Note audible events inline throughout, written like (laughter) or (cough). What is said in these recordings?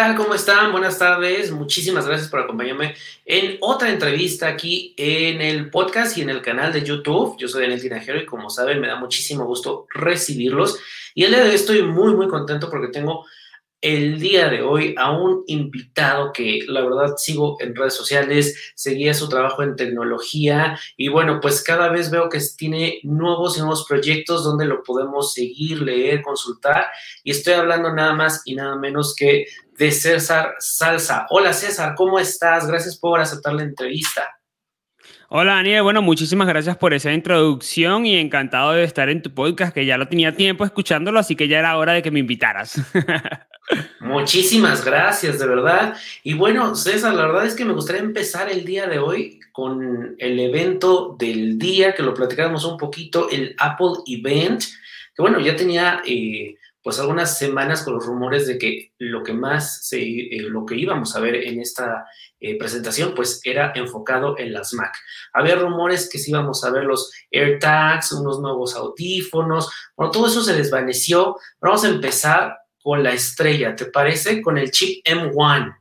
Hola, ¿qué tal? ¿Cómo están? Buenas tardes. Muchísimas gracias por acompañarme en otra entrevista aquí en el podcast y en el canal de YouTube. Yo soy Daniel Tinajero y como saben me da muchísimo gusto recibirlos. Y el día de hoy estoy muy, muy contento porque tengo el día de hoy a un invitado que la verdad sigo en redes sociales, seguía su trabajo en tecnología y bueno, pues cada vez veo que tiene nuevos y nuevos proyectos donde lo podemos seguir, leer, consultar y estoy hablando nada más y nada menos que de César Salsa. Hola César, ¿cómo estás? Gracias por aceptar la entrevista. Hola Daniel, bueno, muchísimas gracias por esa introducción y encantado de estar en tu podcast, que ya lo tenía tiempo escuchándolo, así que ya era hora de que me invitaras. (laughs) Muchísimas gracias, de verdad. Y bueno, César, la verdad es que me gustaría empezar el día de hoy con el evento del día, que lo platicáramos un poquito, el Apple Event, que bueno, ya tenía... Eh, pues algunas semanas con los rumores de que lo que más se, eh, lo que íbamos a ver en esta eh, presentación pues era enfocado en las Mac. Había rumores que sí íbamos a ver los AirTags, unos nuevos audífonos, bueno, todo eso se desvaneció. Vamos a empezar con la estrella, ¿te parece? Con el chip M1.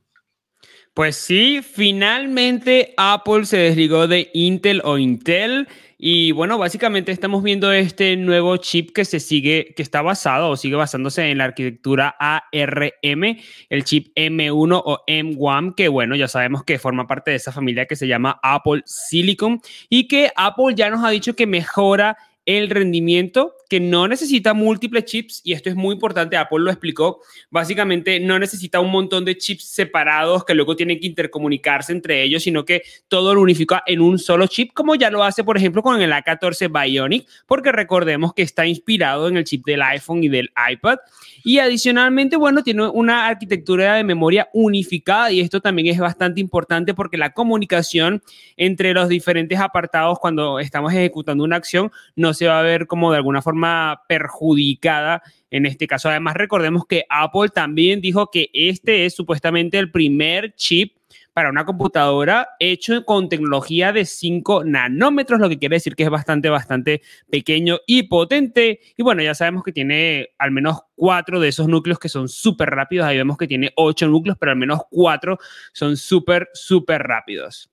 Pues sí, finalmente Apple se desligó de Intel o Intel y bueno, básicamente estamos viendo este nuevo chip que se sigue, que está basado o sigue basándose en la arquitectura ARM, el chip M1 o M1, que bueno, ya sabemos que forma parte de esa familia que se llama Apple Silicon y que Apple ya nos ha dicho que mejora el rendimiento que no necesita múltiples chips y esto es muy importante, Apple lo explicó, básicamente no necesita un montón de chips separados que luego tienen que intercomunicarse entre ellos, sino que todo lo unifica en un solo chip, como ya lo hace, por ejemplo, con el A14 Bionic, porque recordemos que está inspirado en el chip del iPhone y del iPad. Y adicionalmente, bueno, tiene una arquitectura de memoria unificada y esto también es bastante importante porque la comunicación entre los diferentes apartados cuando estamos ejecutando una acción no se va a ver como de alguna forma perjudicada en este caso. Además, recordemos que Apple también dijo que este es supuestamente el primer chip para una computadora hecho con tecnología de 5 nanómetros, lo que quiere decir que es bastante, bastante pequeño y potente. Y bueno, ya sabemos que tiene al menos cuatro de esos núcleos que son súper rápidos. Ahí vemos que tiene ocho núcleos, pero al menos cuatro son súper, súper rápidos.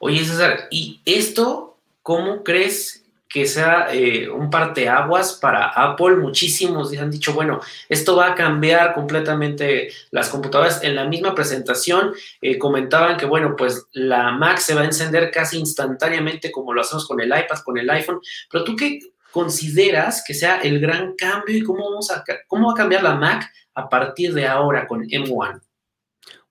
Oye, César, ¿y esto cómo crees que sea eh, un parteaguas para Apple. Muchísimos han dicho, bueno, esto va a cambiar completamente las computadoras. En la misma presentación eh, comentaban que, bueno, pues la Mac se va a encender casi instantáneamente como lo hacemos con el iPad, con el iPhone. Pero tú qué consideras que sea el gran cambio y cómo, vamos a, cómo va a cambiar la Mac a partir de ahora con M1?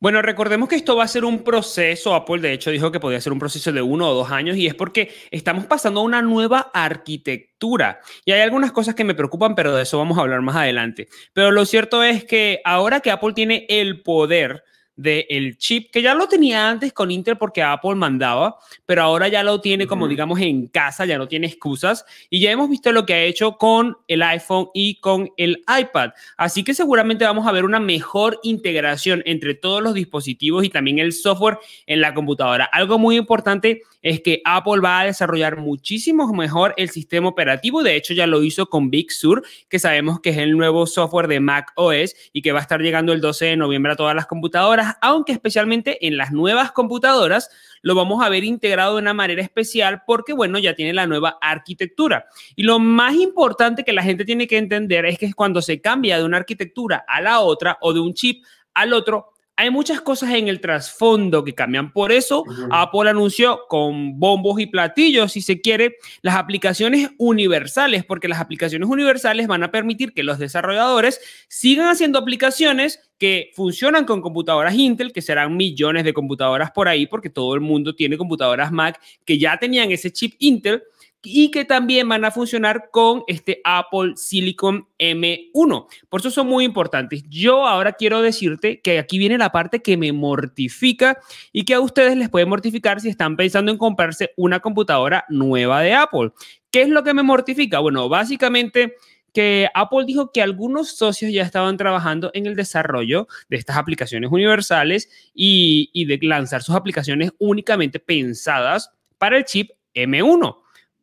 Bueno, recordemos que esto va a ser un proceso. Apple, de hecho, dijo que podía ser un proceso de uno o dos años y es porque estamos pasando a una nueva arquitectura. Y hay algunas cosas que me preocupan, pero de eso vamos a hablar más adelante. Pero lo cierto es que ahora que Apple tiene el poder del chip, que ya lo tenía antes con Intel porque Apple mandaba, pero ahora ya lo tiene como digamos en casa, ya no tiene excusas y ya hemos visto lo que ha hecho con el iPhone y con el iPad. Así que seguramente vamos a ver una mejor integración entre todos los dispositivos y también el software en la computadora. Algo muy importante es que Apple va a desarrollar muchísimo mejor el sistema operativo. De hecho, ya lo hizo con Big Sur, que sabemos que es el nuevo software de Mac OS y que va a estar llegando el 12 de noviembre a todas las computadoras, aunque especialmente en las nuevas computadoras lo vamos a ver integrado de una manera especial porque, bueno, ya tiene la nueva arquitectura. Y lo más importante que la gente tiene que entender es que cuando se cambia de una arquitectura a la otra o de un chip al otro, hay muchas cosas en el trasfondo que cambian. Por eso Apple anunció con bombos y platillos, si se quiere, las aplicaciones universales, porque las aplicaciones universales van a permitir que los desarrolladores sigan haciendo aplicaciones que funcionan con computadoras Intel, que serán millones de computadoras por ahí, porque todo el mundo tiene computadoras Mac que ya tenían ese chip Intel y que también van a funcionar con este Apple Silicon M1. Por eso son muy importantes. Yo ahora quiero decirte que aquí viene la parte que me mortifica y que a ustedes les puede mortificar si están pensando en comprarse una computadora nueva de Apple. ¿Qué es lo que me mortifica? Bueno, básicamente que Apple dijo que algunos socios ya estaban trabajando en el desarrollo de estas aplicaciones universales y, y de lanzar sus aplicaciones únicamente pensadas para el chip M1.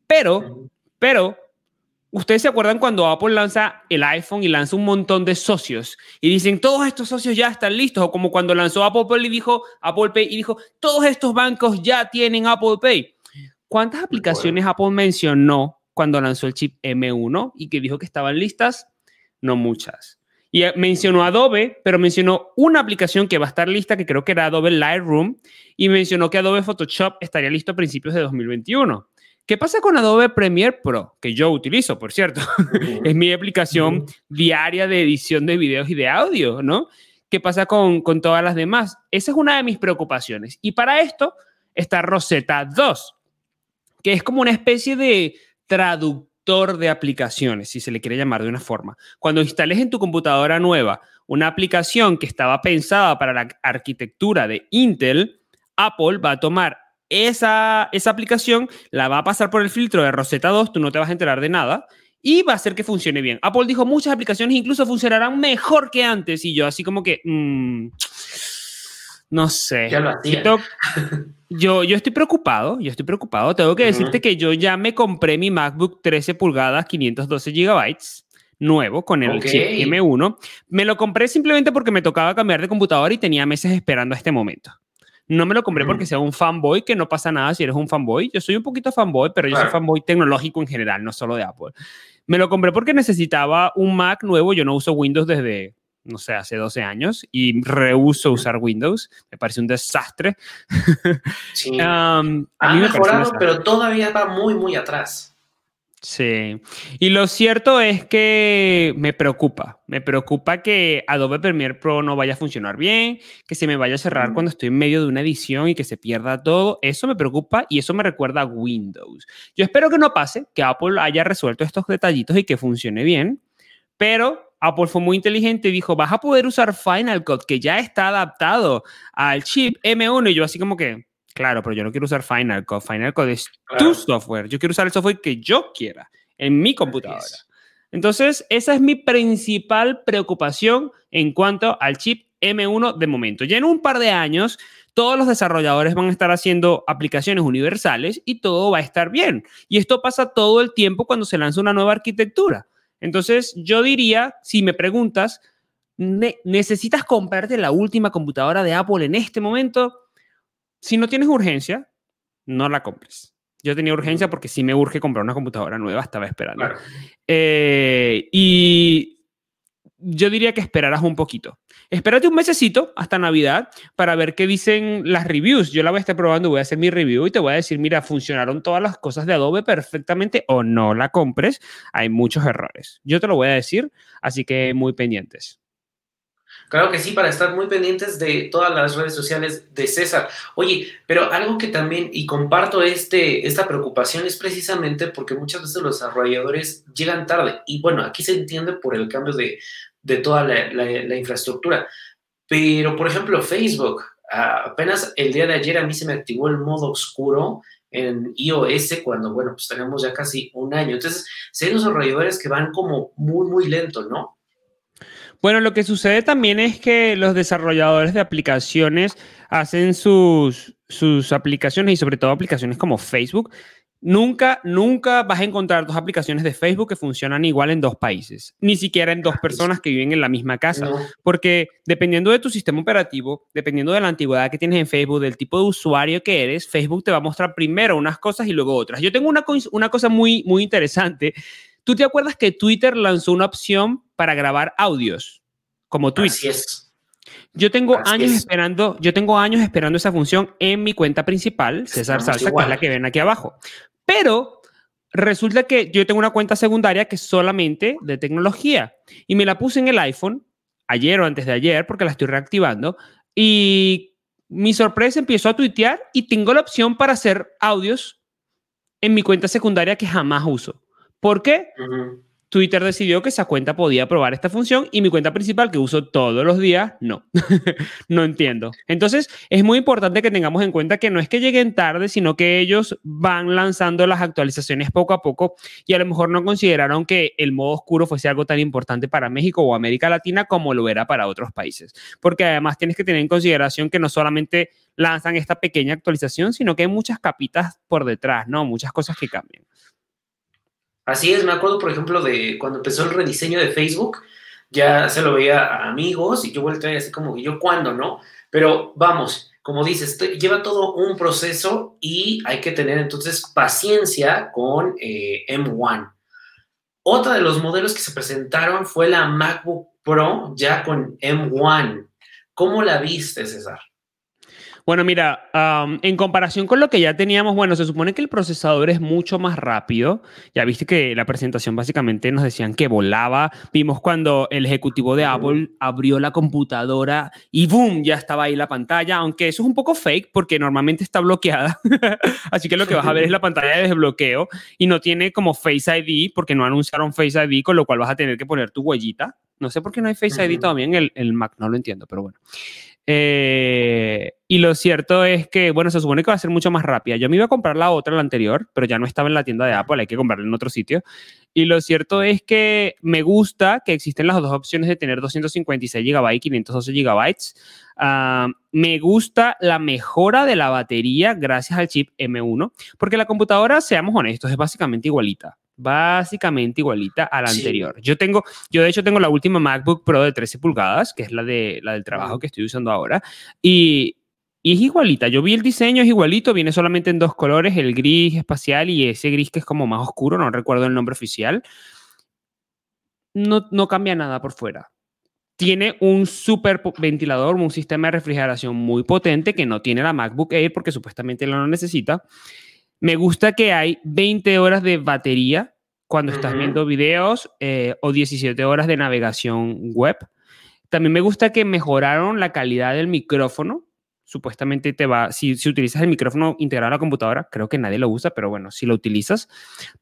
Pero, pero, ¿Ustedes se acuerdan cuando Apple lanza el iPhone y lanza un montón de socios y dicen todos estos socios ya están listos? O como cuando lanzó Apple Pay y dijo Apple Pay y dijo todos estos bancos ya tienen Apple Pay. ¿Cuántas aplicaciones Apple mencionó cuando lanzó el chip M1 y que dijo que estaban listas? No muchas. Y eh, mencionó Adobe, pero mencionó una aplicación que va a estar lista, que creo que era Adobe Lightroom, y mencionó que Adobe Photoshop estaría listo a principios de 2021. ¿Qué pasa con Adobe Premiere Pro? Que yo utilizo, por cierto. (laughs) es mi aplicación diaria de edición de videos y de audio, ¿no? ¿Qué pasa con, con todas las demás? Esa es una de mis preocupaciones. Y para esto está Rosetta 2, que es como una especie de traductor de aplicaciones, si se le quiere llamar de una forma. Cuando instales en tu computadora nueva una aplicación que estaba pensada para la arquitectura de Intel, Apple va a tomar esa, esa aplicación la va a pasar por el filtro de Rosetta 2, tú no te vas a enterar de nada y va a hacer que funcione bien. Apple dijo muchas aplicaciones incluso funcionarán mejor que antes y yo así como que... Mm, no sé. yo, yo estoy preocupado, yo estoy preocupado. Tengo que decirte que yo ya me compré mi MacBook 13 pulgadas, 512 gigabytes nuevo con el chip M1. Me lo compré simplemente porque me tocaba cambiar de computador y tenía meses esperando a este momento. No me lo compré porque sea un fanboy, que no pasa nada si eres un fanboy. Yo soy un poquito fanboy, pero yo soy fanboy tecnológico en general, no solo de Apple. Me lo compré porque necesitaba un Mac nuevo. Yo no uso Windows desde, no sé, hace 12 años y rehuso usar Windows. Me parece un desastre. (laughs) Sí. ha mejorado, pero todavía va muy, muy atrás. Sí, y lo cierto es que me preocupa, me preocupa que Adobe Premiere Pro no vaya a funcionar bien, que se me vaya a cerrar cuando estoy en medio de una edición y que se pierda todo, eso me preocupa y eso me recuerda a Windows. Yo espero que no pase, que Apple haya resuelto estos detallitos y que funcione bien, pero Apple fue muy inteligente y dijo, vas a poder usar Final Cut, que ya está adaptado al chip M1 y yo así como que, Claro, pero yo no quiero usar Final Cut. Final Cut es tu software. Yo quiero usar el software que yo quiera en mi computadora. Entonces, esa es mi principal preocupación en cuanto al chip M1 de momento. Ya en un par de años, todos los desarrolladores van a estar haciendo aplicaciones universales y todo va a estar bien. Y esto pasa todo el tiempo cuando se lanza una nueva arquitectura. Entonces, yo diría, si me preguntas, ¿necesitas comprarte la última computadora de Apple en este momento? Si no tienes urgencia, no la compres. Yo tenía urgencia porque sí me urge comprar una computadora nueva, estaba esperando. Eh, y yo diría que esperarás un poquito. Espérate un mesecito hasta Navidad para ver qué dicen las reviews. Yo la voy a estar probando, voy a hacer mi review y te voy a decir, mira, funcionaron todas las cosas de Adobe perfectamente o no la compres. Hay muchos errores. Yo te lo voy a decir, así que muy pendientes. Claro que sí, para estar muy pendientes de todas las redes sociales de César. Oye, pero algo que también, y comparto este, esta preocupación, es precisamente porque muchas veces los desarrolladores llegan tarde. Y bueno, aquí se entiende por el cambio de, toda la, infraestructura. Pero, por ejemplo, Facebook, apenas el día de ayer a mí se me activó el modo oscuro en iOS cuando, bueno, pues tenemos ya casi un año. Entonces, hay desarrolladores que van como muy, muy lento, ¿no? Bueno, lo que sucede también es que los desarrolladores de aplicaciones hacen sus, sus aplicaciones y sobre todo aplicaciones como Facebook. Nunca, nunca vas a encontrar dos aplicaciones de Facebook que funcionan igual en dos países, ni siquiera en dos personas que viven en la misma casa, porque dependiendo de tu sistema operativo, dependiendo de la antigüedad que tienes en Facebook, del tipo de usuario que eres, Facebook te va a mostrar primero unas cosas y luego otras. Yo tengo una, una cosa muy, muy interesante ¿Tú te acuerdas que Twitter lanzó una opción para grabar audios como Twitter? Yo tengo años esperando, yo tengo años esperando esa función en mi cuenta principal, César Salsa, que es la que ven aquí abajo. Pero resulta que yo tengo una cuenta secundaria que es solamente de tecnología y me la puse en el iPhone ayer o antes de ayer porque la estoy reactivando y mi sorpresa empezó a tuitear y tengo la opción para hacer audios en mi cuenta secundaria que jamás uso. ¿Por qué? Twitter decidió que esa cuenta podía probar esta función y mi cuenta principal que uso todos los días, no. (laughs) no entiendo. Entonces, es muy importante que tengamos en cuenta que no es que lleguen tarde, sino que ellos van lanzando las actualizaciones poco a poco y a lo mejor no consideraron que el modo oscuro fuese algo tan importante para México o América Latina como lo era para otros países. Porque además tienes que tener en consideración que no solamente lanzan esta pequeña actualización, sino que hay muchas capitas por detrás, ¿no? Muchas cosas que cambian. Así es, me acuerdo, por ejemplo, de cuando empezó el rediseño de Facebook, ya se lo veía a amigos y yo volteé así como, ¿yo cuándo, no? Pero vamos, como dices, lleva todo un proceso y hay que tener entonces paciencia con eh, M1. Otra de los modelos que se presentaron fue la MacBook Pro ya con M1. ¿Cómo la viste, César? Bueno, mira, en comparación con lo que ya teníamos, bueno, se supone que el procesador es mucho más rápido. Ya viste que la presentación básicamente nos decían que volaba. Vimos cuando el ejecutivo de Apple abrió la computadora y ¡boom! Ya estaba ahí la pantalla, aunque eso es un poco fake porque normalmente está bloqueada. (laughs) Así que lo que vas a ver es la pantalla de desbloqueo y no tiene como Face ID porque no anunciaron Face ID, con lo cual vas a tener que poner tu huellita. No sé por qué no hay Face ID todavía en el, el Mac, no lo entiendo, pero bueno. Eh, y lo cierto es que, bueno, se supone que va a ser mucho más rápida. Yo me iba a comprar la otra, la anterior, pero ya no estaba en la tienda de Apple, hay que comprarla en otro sitio. Y lo cierto es que me gusta que existen las dos opciones de tener 256 GB y 512 GB. me gusta la mejora de la batería gracias al chip M1, porque la computadora, seamos honestos, es básicamente igualita básicamente igualita a la anterior. Yo tengo, yo de hecho tengo la última MacBook Pro de 13 pulgadas, que es la, de, la del trabajo que estoy usando ahora, y, y, es igualita. Yo vi el diseño, es igualito, viene solamente en dos colores, el gris espacial y ese gris que es como más oscuro, no recuerdo el nombre oficial. No, no cambia nada por fuera. Tiene un super ventilador, un sistema de refrigeración muy potente que no tiene la MacBook Air porque supuestamente lo necesita. Me gusta que hay 20 horas de batería cuando estás viendo videos eh, o 17 horas de navegación web. También me gusta que mejoraron la calidad del micrófono. Supuestamente te va, si, si utilizas el micrófono integrado a la computadora, creo que nadie lo usa, pero bueno, si lo utilizas,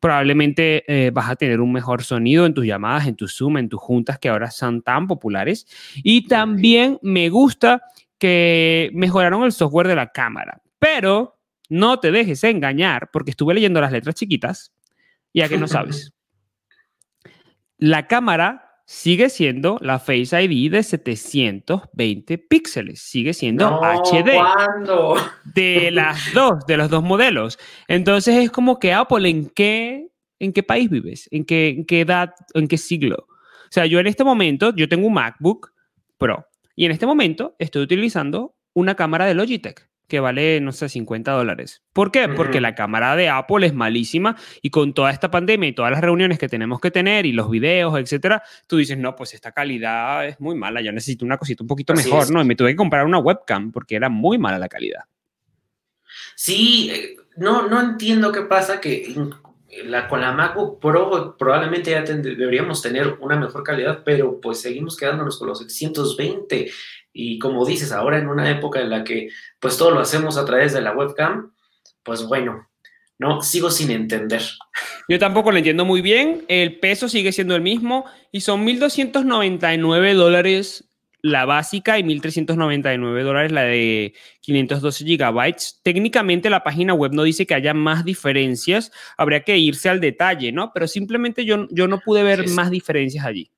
probablemente eh, vas a tener un mejor sonido en tus llamadas, en tu Zoom, en tus juntas que ahora son tan populares. Y también me gusta que mejoraron el software de la cámara, pero no te dejes engañar, porque estuve leyendo las letras chiquitas y a que no sabes. (laughs) La cámara sigue siendo la Face ID de 720 píxeles, sigue siendo HD. De (laughs) las dos, de los dos modelos. Entonces es como que Apple, ¿en qué, en qué país vives? ¿En qué, ¿En qué edad? ¿En qué siglo? O sea, yo en este momento, yo tengo un MacBook Pro y en este momento estoy utilizando una cámara de Logitech que vale, no sé, 50 dólares. ¿Por qué? Porque la cámara de Apple es malísima y con toda esta pandemia y todas las reuniones que tenemos que tener y los videos, etcétera, tú dices, no, pues esta calidad es muy mala, yo necesito una cosita un poquito mejor, ¿no? Y me tuve que comprar una webcam porque era muy mala la calidad. Sí, eh, no, no entiendo qué pasa que la, con la MacBook Pro probablemente ya deberíamos tener una mejor calidad, pero pues seguimos quedándonos con los 720. Y como dices, ahora en una época en la que pues todo lo hacemos a través de la webcam, pues bueno, no, sigo sin entender. Yo tampoco lo entiendo muy bien. El peso sigue siendo el mismo y son 1.299 dólares la básica y 1.399 dólares la de 512 gigabytes. Técnicamente la página web no dice que haya más diferencias, habría que irse al detalle, ¿no? Pero simplemente yo, yo no pude ver más diferencias allí.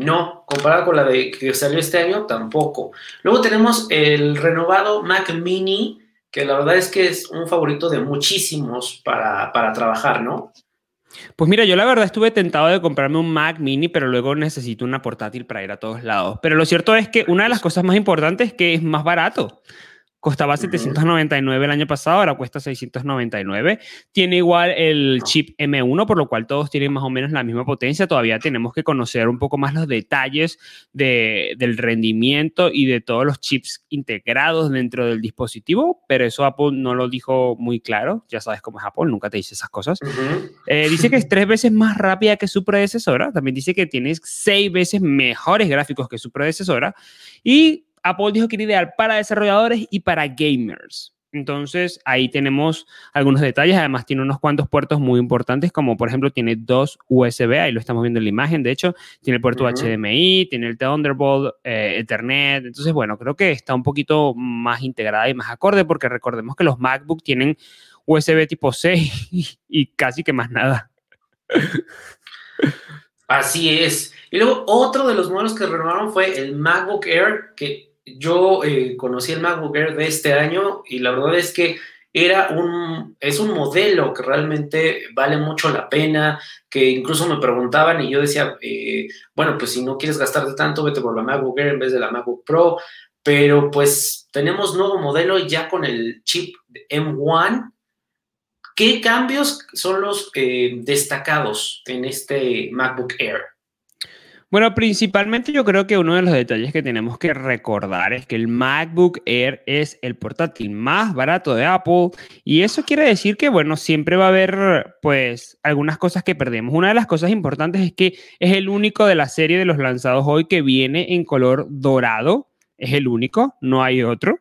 No, comparado con la de que salió este año, tampoco. Luego tenemos el renovado Mac Mini, que la verdad es que es un favorito de muchísimos para, para trabajar, ¿no? Pues mira, yo la verdad estuve tentado de comprarme un Mac mini, pero luego necesito una portátil para ir a todos lados. Pero lo cierto es que una de las cosas más importantes es que es más barato. Costaba 799 el año pasado, ahora cuesta 699. Tiene igual el chip M1, por lo cual todos tienen más o menos la misma potencia. Todavía tenemos que conocer un poco más los detalles de, del rendimiento y de todos los chips integrados dentro del dispositivo, pero eso Apple no lo dijo muy claro. Ya sabes cómo es Apple, nunca te dice esas cosas. Eh, dice que es tres veces más rápida que su predecesora. También dice que tiene seis veces mejores gráficos que su predecesora. Y Apple dijo que era ideal para desarrolladores y para gamers. Entonces ahí tenemos algunos detalles. Además tiene unos cuantos puertos muy importantes, como por ejemplo tiene dos USB, ahí lo estamos viendo en la imagen, de hecho, tiene el puerto HDMI, tiene el Thunderbolt, eh, Ethernet. Entonces, bueno, creo que está un poquito más integrada y más acorde, porque recordemos que los MacBook tienen USB tipo C (laughs) y casi que más nada. Así es. Y luego otro de los modelos que renovaron fue el MacBook Air, que yo eh, conocí el MacBook Air de este año y la verdad es que era un, es un modelo que realmente vale mucho la pena, que incluso me preguntaban y yo decía, eh, bueno, pues si no quieres gastarte tanto, vete por la MacBook Air en vez de la MacBook Pro, pero pues tenemos nuevo modelo ya con el chip M1. ¿Qué cambios son los eh, destacados en este MacBook Air? Bueno, principalmente yo creo que uno de los detalles que tenemos que recordar es que el MacBook Air es el portátil más barato de Apple y eso quiere decir que, bueno, siempre va a haber pues algunas cosas que perdemos. Una de las cosas importantes es que es el único de la serie de los lanzados hoy que viene en color dorado, es el único, no hay otro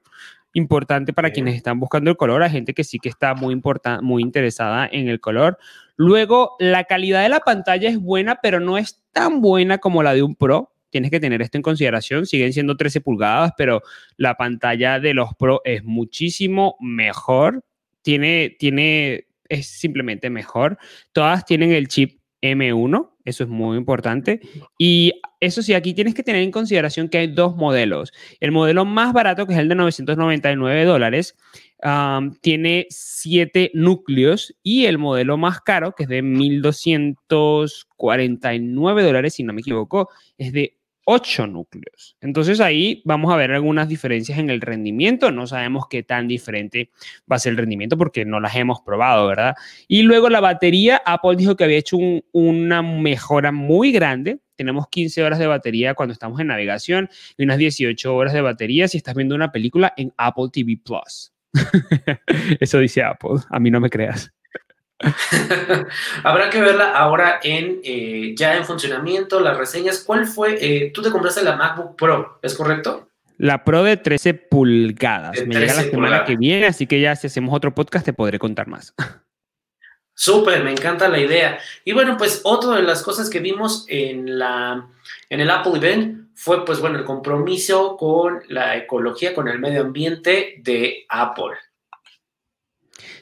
importante para quienes están buscando el color, hay gente que sí que está muy, muy interesada en el color. Luego, la calidad de la pantalla es buena, pero no es tan buena como la de un Pro. Tienes que tener esto en consideración. Siguen siendo 13 pulgadas, pero la pantalla de los Pro es muchísimo mejor. Tiene, tiene, es simplemente mejor. Todas tienen el chip M1, eso es muy importante. Y eso sí, aquí tienes que tener en consideración que hay dos modelos. El modelo más barato, que es el de 999 dólares, tiene siete núcleos y el modelo más caro, que es de 1.249 dólares, si no me equivoco, es de 8 núcleos. Entonces ahí vamos a ver algunas diferencias en el rendimiento. No sabemos qué tan diferente va a ser el rendimiento porque no las hemos probado, ¿verdad? Y luego la batería, Apple dijo que había hecho una mejora muy grande. Tenemos 15 horas de batería cuando estamos en navegación y unas 18 horas de batería si estás viendo una película en Apple TV Plus. (laughs) Eso dice Apple, a mí no me creas. (laughs) Habrá que verla ahora en eh, ya en funcionamiento, las reseñas. ¿Cuál fue? Eh, tú te compraste la MacBook Pro, ¿es correcto? La Pro de 13 pulgadas. Me llega la semana que viene, así que ya si hacemos otro podcast te podré contar más. (laughs) Súper, me encanta la idea. Y bueno, pues otra de las cosas que vimos en, la, en el Apple Event fue, pues bueno, el compromiso con la ecología, con el medio ambiente de Apple.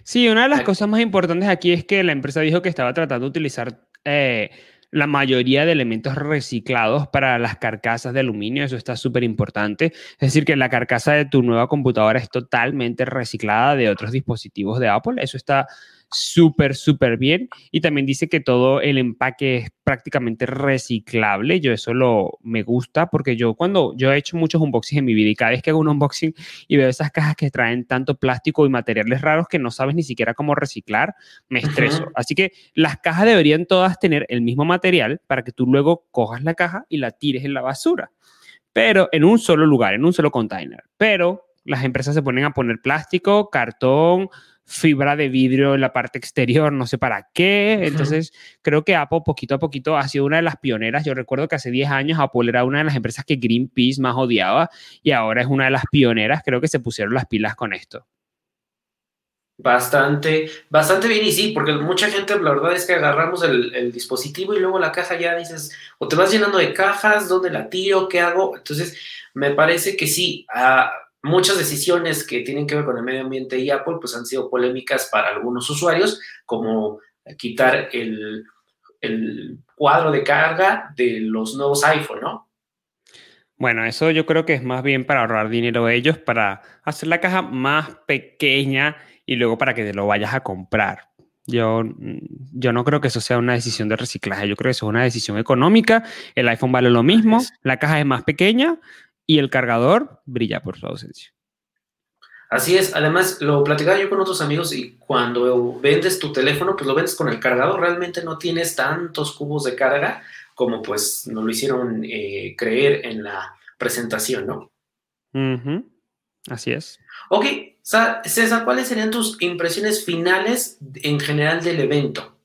Sí, una de las cosas más importantes aquí es que la empresa dijo que estaba tratando de utilizar eh, la mayoría de elementos reciclados para las carcasas de aluminio. Eso está súper importante. Es decir, que la carcasa de tu nueva computadora es totalmente reciclada de otros dispositivos de Apple. Eso está súper, súper bien. Y también dice que todo el empaque es prácticamente reciclable. Yo eso lo me gusta porque yo cuando yo he hecho muchos unboxings en mi vida y cada vez que hago un unboxing y veo esas cajas que traen tanto plástico y materiales raros que no sabes ni siquiera cómo reciclar, me estreso. Así que las cajas deberían todas tener el mismo material para que tú luego cojas la caja y la tires en la basura. Pero en un solo lugar, en un solo container. Pero las empresas se ponen a poner plástico, cartón, fibra de vidrio en la parte exterior, no sé para qué. Entonces, creo que Apple poquito a poquito ha sido una de las pioneras. Yo recuerdo que hace 10 años Apple era una de las empresas que Greenpeace más odiaba y ahora es una de las pioneras. Creo que se pusieron las pilas con esto. Bastante, bastante bien y sí, porque mucha gente, la verdad es que agarramos el, dispositivo y luego la caja ya dices, o te vas llenando de cajas, ¿dónde la tiro? ¿Qué hago? Entonces, me parece que sí, ah, muchas decisiones que tienen que ver con el medio ambiente y Apple pues han sido polémicas para algunos usuarios, como quitar el, cuadro de carga de los nuevos iPhone, ¿no? Bueno, eso yo creo que es más bien para ahorrar dinero ellos, para hacer la caja más pequeña y luego para que te lo vayas a comprar. Yo, yo no creo que eso sea una decisión de reciclaje, yo creo que eso es una decisión económica. El iPhone vale lo mismo, la caja es más pequeña, y el cargador brilla por su ausencia. Así es, además lo platicaba yo con otros amigos y cuando vendes tu teléfono, pues lo vendes con el cargador, realmente no tienes tantos cubos de carga como pues nos lo hicieron eh, creer en la presentación, ¿no? Así es. Ok, César, ¿cuáles serían tus impresiones finales en general del evento?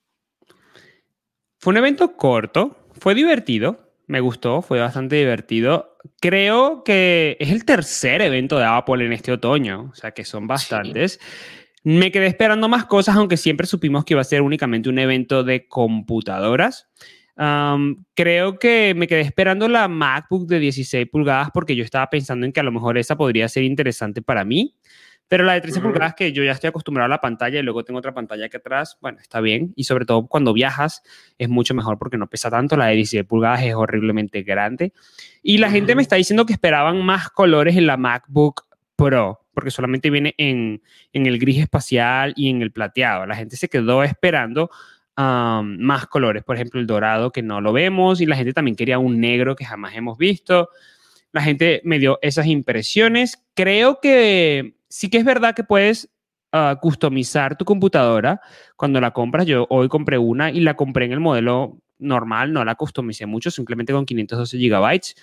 Fue un evento corto, fue divertido, me gustó, fue bastante divertido. Creo que es el tercer evento de Apple en este otoño, o sea que son bastantes. Me quedé esperando más cosas, aunque siempre supimos que iba a ser únicamente un evento de computadoras. creo que me quedé esperando la MacBook de 16 pulgadas porque yo estaba pensando en que a lo mejor esa podría ser interesante para mí. Pero la de 13 pulgadas, que yo ya estoy acostumbrado a la pantalla y luego tengo otra pantalla aquí atrás, bueno, está bien. Y sobre todo cuando viajas es mucho mejor porque no pesa tanto. La de 16 pulgadas es horriblemente grande. Y la gente me está diciendo que esperaban más colores en la MacBook Pro, porque solamente viene en, en el gris espacial y en el plateado. La gente se quedó esperando más colores, por ejemplo, el dorado que no lo vemos y la gente también quería un negro que jamás hemos visto. La gente me dio esas impresiones. Creo que sí que es verdad que puedes uh, customizar tu computadora cuando la compras. Yo hoy compré una y la compré en el modelo normal, no la customicé mucho, simplemente con 512 gigabytes.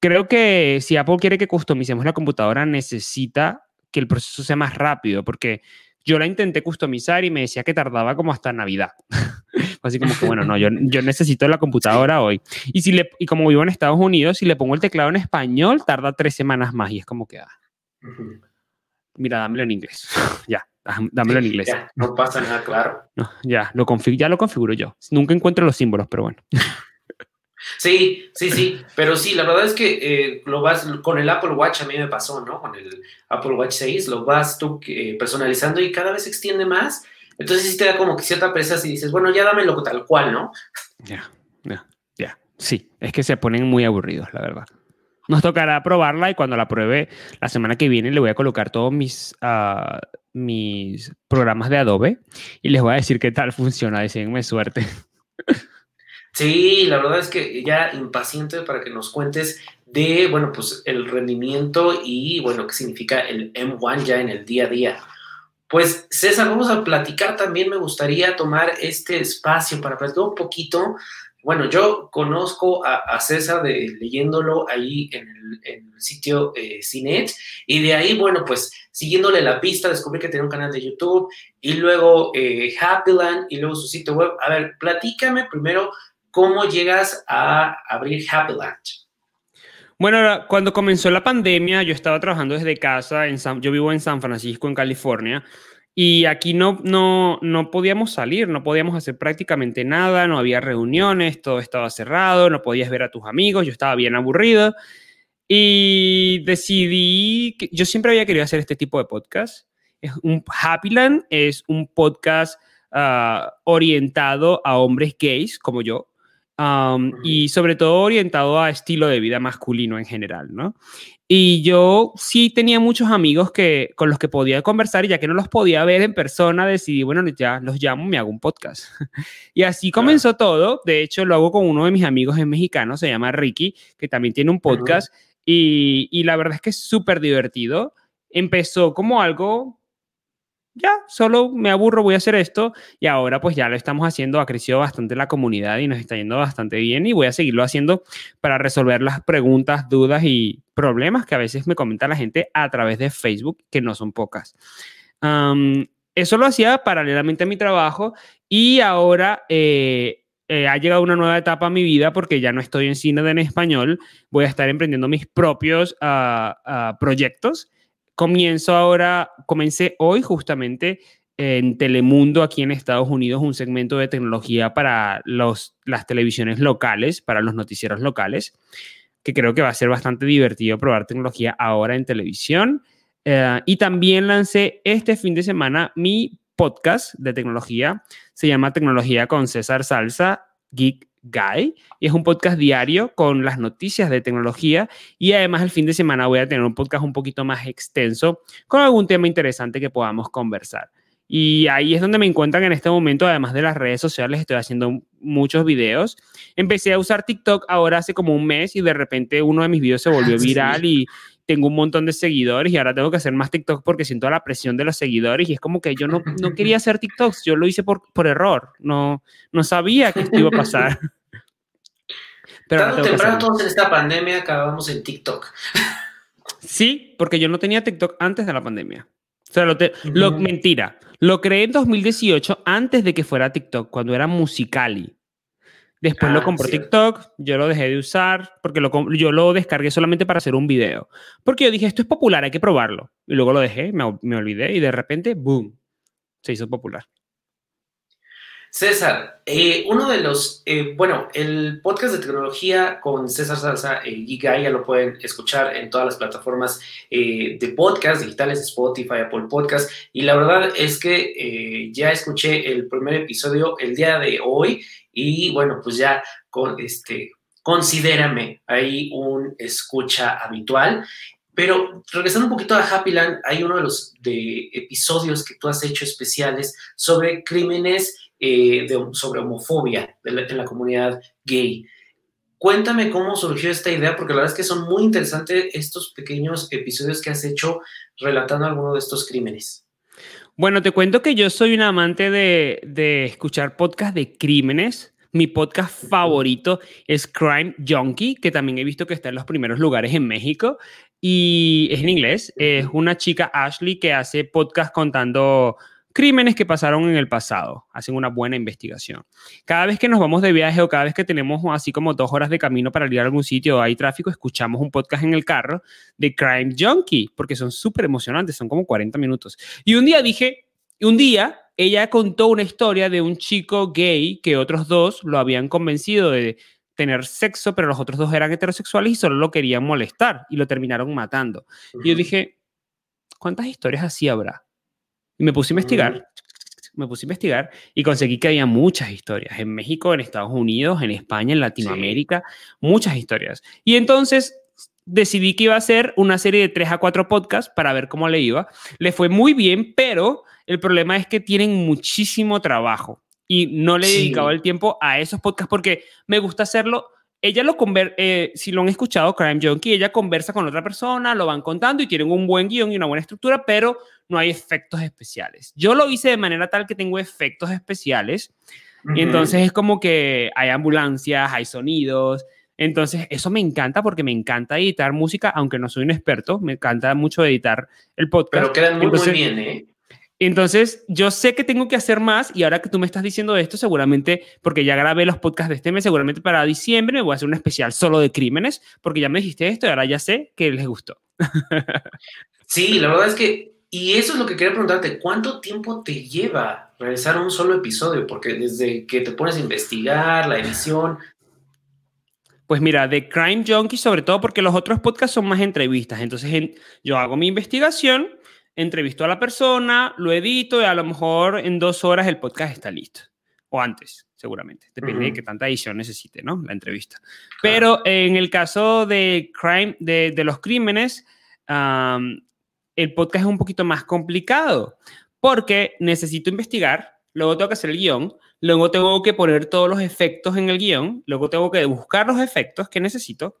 Creo que si Apple quiere que customicemos la computadora, necesita que el proceso sea más rápido, porque yo la intenté customizar y me decía que tardaba como hasta Navidad. (laughs) Así como que, bueno, no, yo, necesito la computadora hoy. Y, si y como vivo en Estados Unidos, si le pongo el teclado en español, tarda tres semanas más y es como que, ah, mira, dámelo en inglés. (laughs) ya, dámelo en inglés. Ya, no pasa nada, claro. ya, lo ya lo configuro yo. Nunca encuentro los símbolos, pero bueno. (laughs) Sí, sí, sí, pero sí, la verdad es que eh, lo vas con el Apple Watch, a mí me pasó, ¿no? Con el Apple Watch 6, lo vas tú eh, personalizando y cada vez se extiende más. Entonces sí te da como que cierta presa y dices, bueno, ya dámelo tal cual, ¿no? Ya, ya, ya. Sí, es que se ponen muy aburridos, la verdad. Nos tocará probarla y cuando la pruebe la semana que viene le voy a colocar todos mis, uh, mis programas de Adobe y les voy a decir qué tal funciona. Deseenme suerte. Sí, la verdad es que ya impaciente para que nos cuentes de, bueno, pues el rendimiento y, bueno, qué significa el M1 ya en el día a día. Pues César, vamos a platicar también, me gustaría tomar este espacio para platicar un poquito. Bueno, yo conozco a, César de, leyéndolo ahí en el, sitio eh, y de ahí, bueno, pues siguiéndole la pista, descubrí que tenía un canal de YouTube y luego eh, Happyland y luego su sitio web. A ver, platícame primero ¿Cómo llegas a abrir Happy Land? Bueno, cuando comenzó la pandemia, yo estaba trabajando desde casa. En yo vivo en San Francisco, en California. Y aquí no, no, no podíamos salir, no podíamos hacer prácticamente nada, no había reuniones, todo estaba cerrado, no podías ver a tus amigos, yo estaba bien aburrido. Y decidí que yo siempre había querido hacer este tipo de podcast. Es un Happyland es un podcast ah, orientado a hombres gays como yo, y sobre todo orientado a estilo de vida masculino en general, ¿no? Y yo sí tenía muchos amigos que, con los que podía conversar y ya que no los podía ver en persona, decidí, bueno, ya los llamo, me hago un podcast. (laughs) y así comenzó todo. De hecho, lo hago con uno de mis amigos en mexicano, se llama Ricky, que también tiene un podcast. y, y la verdad es que es súper divertido. Empezó como algo ya, solo me aburro, voy a hacer esto. Y ahora pues ya lo estamos haciendo, ha crecido bastante la comunidad y nos está yendo bastante bien y voy a seguirlo haciendo para resolver las preguntas, dudas y problemas que a veces me comenta la gente a través de Facebook, que no son pocas. eso lo hacía paralelamente a mi trabajo y ahora eh, eh, ha llegado una nueva etapa a mi vida porque ya no estoy en cine en español, voy a estar emprendiendo mis propios ah, ah, proyectos Comienzo ahora, comencé hoy justamente en Telemundo aquí en Estados Unidos un segmento de tecnología para los, las televisiones locales, para los noticieros locales, que creo que va a ser bastante divertido probar tecnología ahora en televisión. Eh, y también lancé este fin de semana mi podcast de tecnología, se llama Tecnología con César Salsa, Geek Guy y es un podcast diario con las noticias de tecnología y además el fin de semana voy a tener un podcast un poquito más extenso con algún tema interesante que podamos conversar. Y ahí es donde me encuentran en este momento, además de las redes sociales, estoy haciendo muchos videos. Empecé a usar TikTok ahora hace como un mes y de repente uno de mis videos se volvió viral y tengo un montón de seguidores y ahora tengo que hacer más TikTok porque siento la presión de los seguidores y es como que yo no, no (laughs) quería hacer TikToks, yo lo hice por, por error, no, no sabía que esto iba a pasar. (laughs) Pero temprano todos en esta pandemia acabamos en TikTok. Sí, porque yo no tenía TikTok antes de la pandemia. O sea, lo, lo mentira. Lo creé en 2018 antes de que fuera TikTok, cuando era Musicali. Después lo ah, compró TikTok, yo lo dejé de usar porque lo, yo lo descargué solamente para hacer un video. Porque yo dije, esto es popular, hay que probarlo. Y luego lo dejé, me, me olvidé y de repente, boom, se hizo popular. César, eh, uno de los, eh, bueno, el podcast de tecnología con César Salsa, el Giga, ya lo pueden escuchar en todas las plataformas eh, de podcast digitales, Spotify, Apple Podcast, y la verdad es que ya escuché el primer episodio el día de hoy y bueno, pues ya con este, considérame ahí un escucha habitual. Pero regresando un poquito a Happyland, hay uno de los episodios que tú has hecho especiales sobre crímenes eh, sobre homofobia en la comunidad gay. Cuéntame cómo surgió esta idea, porque la verdad es que son muy interesantes estos pequeños episodios que has hecho relatando alguno de estos crímenes. Bueno, te cuento que yo soy un amante de escuchar podcasts de crímenes. Mi podcast favorito es Crime Junkie, que también he visto que está en los primeros lugares en México y es en inglés. Es una chica, Ashley, que hace podcast contando crímenes que pasaron en el pasado. Hacen una buena investigación. Cada vez que nos vamos de viaje o cada vez que tenemos así como dos horas de camino para ir a algún sitio o hay tráfico, escuchamos un podcast en el carro de Crime Junkie, porque son súper emocionantes, son como 40 minutos. Y un día dije, un día ella contó una historia de un chico gay que otros dos lo habían convencido de tener sexo, pero los otros dos eran heterosexuales y solo lo querían molestar y lo terminaron matando. Y yo dije, ¿cuántas historias así habrá? Y me puse a investigar, me puse a investigar y conseguí que había muchas historias en México, en Estados Unidos, en España, en Latinoamérica, muchas historias. Y entonces decidí que iba a hacer una serie de tres a cuatro podcasts para ver cómo le iba. Le fue muy bien, pero el problema es que tienen muchísimo trabajo y no le he dedicado el tiempo a esos podcasts porque me gusta hacerlo. Ella lo conver eh, si lo han escuchado, Crime Junkie, ella conversa con otra persona, lo van contando y tienen un buen guion y una buena estructura, pero no hay efectos especiales. Yo lo hice de manera tal que tengo efectos especiales y entonces es como que hay ambulancias, hay sonidos, entonces, eso me encanta porque me encanta editar música, aunque no soy un experto, me encanta mucho editar el podcast. Pero quedan muy, muy bien, ¿eh? Entonces, yo sé que tengo que hacer más y ahora que tú me estás diciendo esto, seguramente, porque ya grabé los podcasts de este mes, seguramente para diciembre me voy a hacer un especial solo de crímenes, porque ya me dijiste esto y ahora ya sé que les gustó. (laughs) sí, la verdad es que, y eso es lo que quería preguntarte, ¿cuánto tiempo te lleva realizar un solo episodio? Porque desde que te pones a investigar, la edición... Pues mira, de Crime Junkie, sobre todo porque los otros podcasts son más entrevistas. Entonces, yo hago mi investigación entrevisto a la persona, lo edito y a lo mejor en dos horas el podcast está listo. O antes, seguramente. Depende de qué tanta edición necesite, ¿no? La entrevista. Pero en el caso de, crime, de, de los crímenes, el podcast es un poquito más complicado porque necesito investigar, luego tengo que hacer el guion, luego tengo que poner todos los efectos en el guion, luego tengo que buscar los efectos que necesito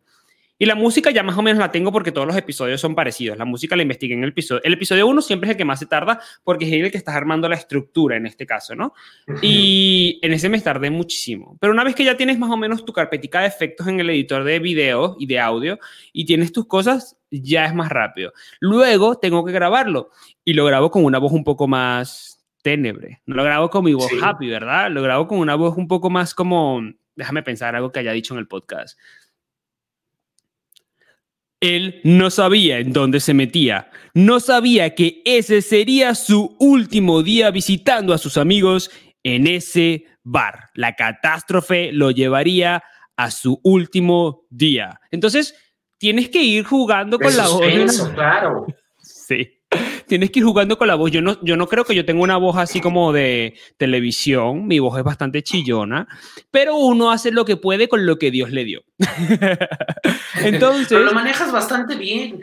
y la música ya más o menos la tengo porque todos los episodios son parecidos. La música la investigué en el episodio. El episodio 1 siempre es el que más se tarda porque es el que estás armando la estructura en este caso, ¿no? Y en ese me tardé muchísimo. Pero una vez que ya tienes más o menos tu carpetica de efectos en el editor de video y de audio y tienes tus cosas, ya es más rápido. Luego tengo que grabarlo y lo grabo con una voz un poco más ténebre. No lo grabo con mi voz happy, ¿verdad? Lo grabo con una voz un poco más como... Déjame pensar algo que haya dicho en el podcast él no sabía en dónde se metía, no sabía que ese sería su último día visitando a sus amigos en ese bar. La catástrofe lo llevaría a su último día. Entonces, tienes que ir jugando con la voz. claro. Sí. Tienes que ir jugando con la voz. Yo no, yo no creo que yo tenga una voz así como de televisión. Mi voz es bastante chillona. Pero uno hace lo que puede con lo que Dios le dio. (laughs) Entonces. Pero lo manejas bastante bien.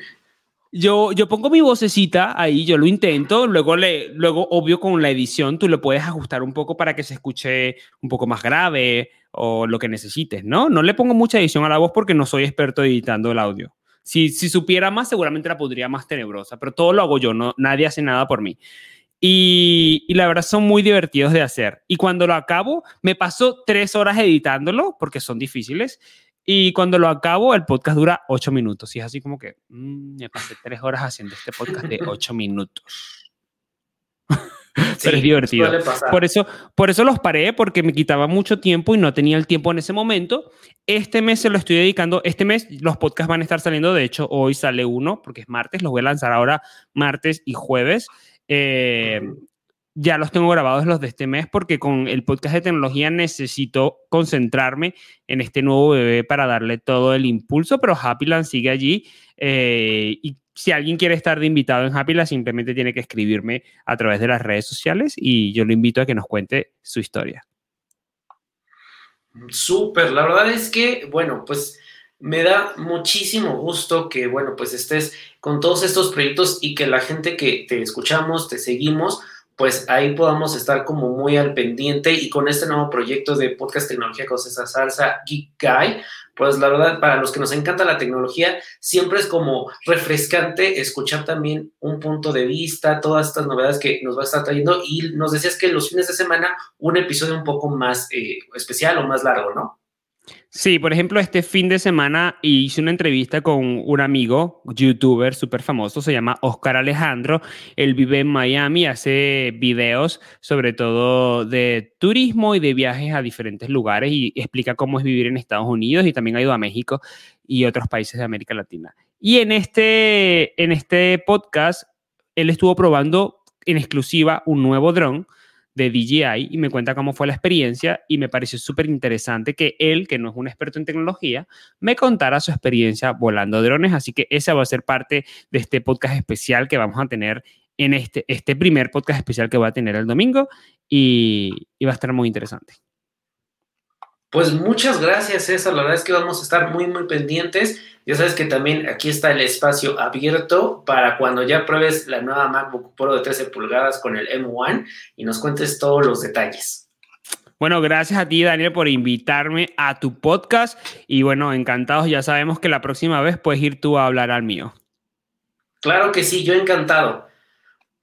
Yo, yo pongo mi vocecita ahí, yo lo intento, luego, le, luego, obvio, con la edición tú lo puedes ajustar un poco para que se escuche un poco más grave o lo que necesites, ¿no? No le pongo mucha edición a la voz porque no soy experto editando el audio. Si, si supiera más, seguramente la podría más tenebrosa, pero todo lo hago yo, no, nadie hace nada por mí. Y, y, la verdad son muy divertidos de hacer. Y cuando lo acabo, me paso tres horas editándolo porque son difíciles. Y cuando lo acabo, el podcast dura ocho minutos. Y es así como que mm, me pasé tres horas haciendo este podcast de (laughs) ocho minutos. (laughs) Pero es divertido. Por eso, por eso los paré, porque me quitaba mucho tiempo y no tenía el tiempo en ese momento. Este mes se lo estoy dedicando. Este mes los podcasts van a estar saliendo. De hecho, hoy sale uno, porque es martes. Los voy a lanzar ahora martes y jueves. Eh, ya los tengo grabados los de este mes porque con el podcast de tecnología necesito concentrarme en este nuevo bebé para darle todo el impulso, pero Happyland sigue allí eh, y si alguien quiere estar de invitado en Happyland simplemente tiene que escribirme a través de las redes sociales y yo lo invito a que nos cuente su historia. Súper, la verdad es que, bueno, pues Me da muchísimo gusto que, bueno, pues estés con todos estos proyectos y que la gente que te escuchamos, te seguimos, pues ahí podamos estar como muy al pendiente y con este nuevo proyecto de podcast tecnología con esa salsa Geek Guy, pues la verdad, para los que nos encanta la tecnología, siempre es como refrescante escuchar también un punto de vista, todas estas novedades que nos va a estar trayendo y nos decías que los fines de semana un episodio un poco más eh, especial o más largo, ¿no? Sí, por ejemplo, este fin de semana hice una entrevista con un amigo, youtuber súper famoso, se llama Oscar Alejandro. Él vive en Miami, hace videos sobre todo de turismo y de viajes a diferentes lugares y explica cómo es vivir en Estados Unidos y también ha ido a México y otros países de América Latina. Y en este, en este podcast, él estuvo probando en exclusiva un nuevo dron de DJI y me cuenta cómo fue la experiencia y me pareció súper interesante que él, que no es un experto en tecnología, me contara su experiencia volando drones, así que esa va a ser parte de este podcast especial que vamos a tener en este, este primer podcast especial que va a tener el domingo y, y va a estar muy interesante. Pues muchas gracias, César. La verdad es que vamos a estar muy, muy pendientes. Ya sabes que también aquí está el espacio abierto para cuando ya pruebes la nueva MacBook Pro de 13 pulgadas con el M1 y nos cuentes todos los detalles. Bueno, gracias a ti, Daniel, por invitarme a tu podcast. Y bueno, encantados. Ya sabemos que la próxima vez puedes ir tú a hablar al mío. Claro que sí, yo encantado.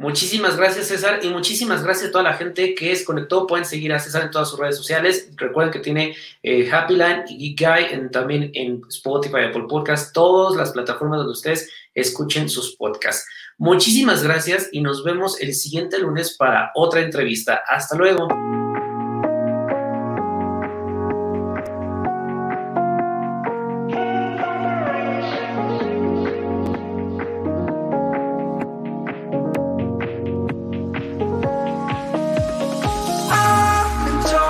Muchísimas gracias, César, y muchísimas gracias a toda la gente que es conectó. Pueden seguir a César en todas sus redes sociales. Recuerden que tiene eh, Happyland y Geek Guy también en Spotify, Apple Podcast, todas las plataformas donde ustedes escuchen sus podcasts. Muchísimas gracias y nos vemos el siguiente lunes para otra entrevista. Hasta luego.